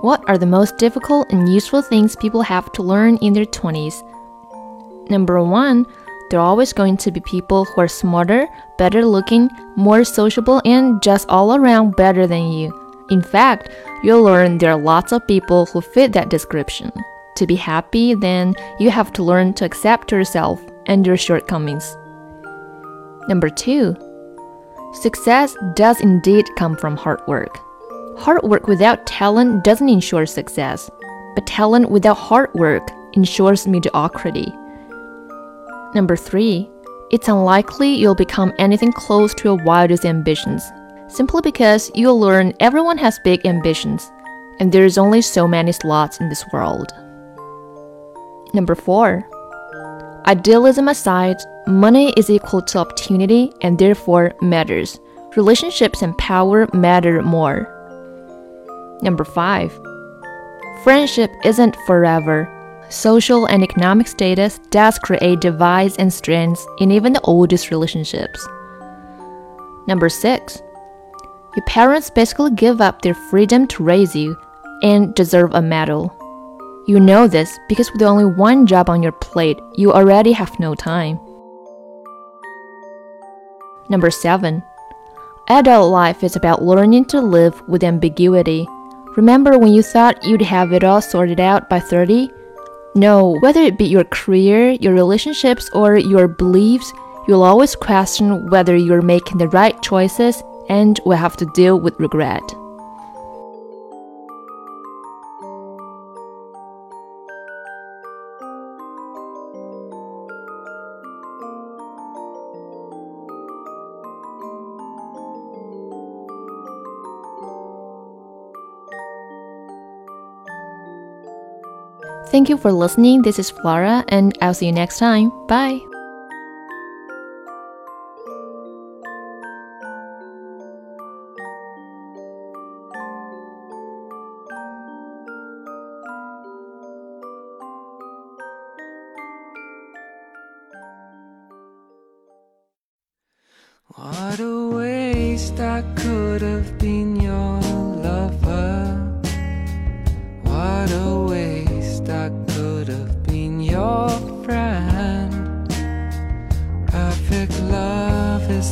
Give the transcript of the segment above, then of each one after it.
What are the most difficult and useful things people have to learn in their 20s? Number one, there are always going to be people who are smarter, better looking, more sociable, and just all around better than you. In fact, you'll learn there are lots of people who fit that description. To be happy, then you have to learn to accept yourself and your shortcomings. Number two, success does indeed come from hard work. Hard work without talent doesn't ensure success, but talent without hard work ensures mediocrity. Number three, it's unlikely you'll become anything close to your wildest ambitions, simply because you'll learn everyone has big ambitions, and there's only so many slots in this world. Number four, idealism aside, money is equal to opportunity and therefore matters. Relationships and power matter more. Number 5. Friendship isn't forever. Social and economic status does create divides and strains in even the oldest relationships. Number 6. Your parents basically give up their freedom to raise you and deserve a medal. You know this because with only one job on your plate, you already have no time. Number 7. Adult life is about learning to live with ambiguity. Remember when you thought you'd have it all sorted out by 30? No, whether it be your career, your relationships, or your beliefs, you'll always question whether you're making the right choices and will have to deal with regret. Thank you for listening. This is Flora, and I'll see you next time. Bye. What a waste I could have been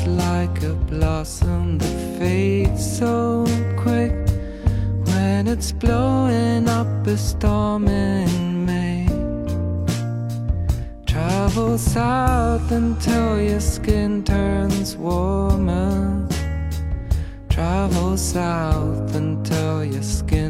like a blossom that fades so quick when it's blowing up a storm in May. Travel south until your skin turns warmer. Travel south until your skin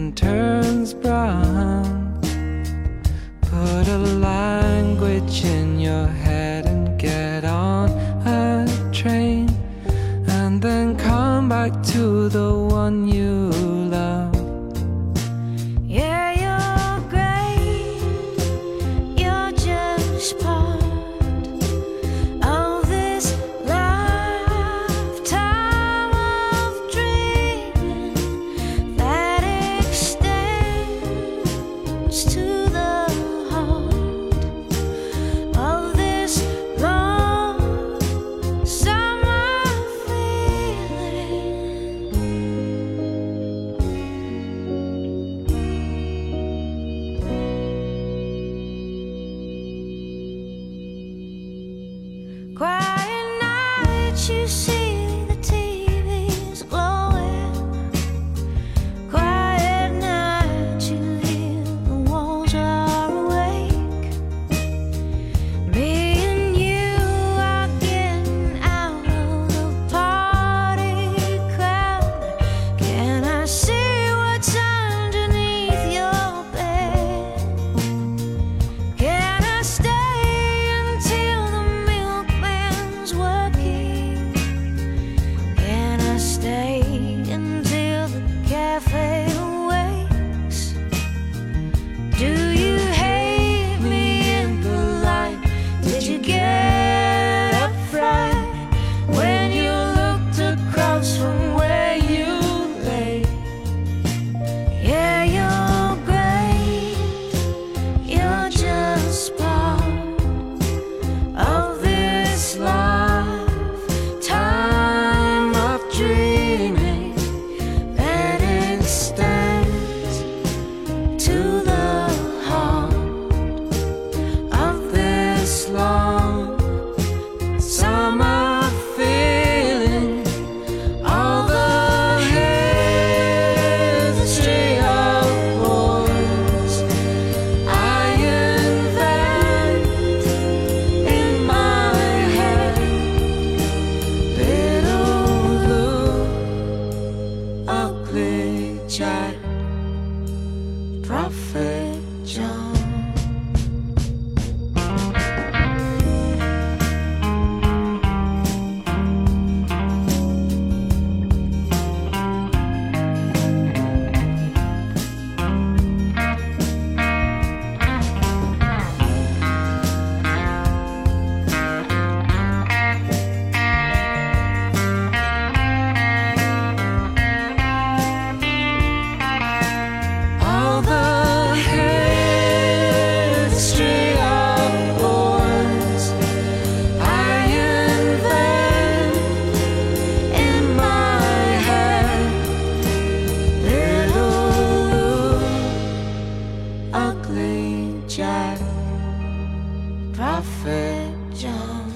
Prophet John.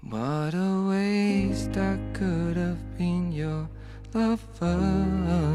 What a waste I could have been your lover.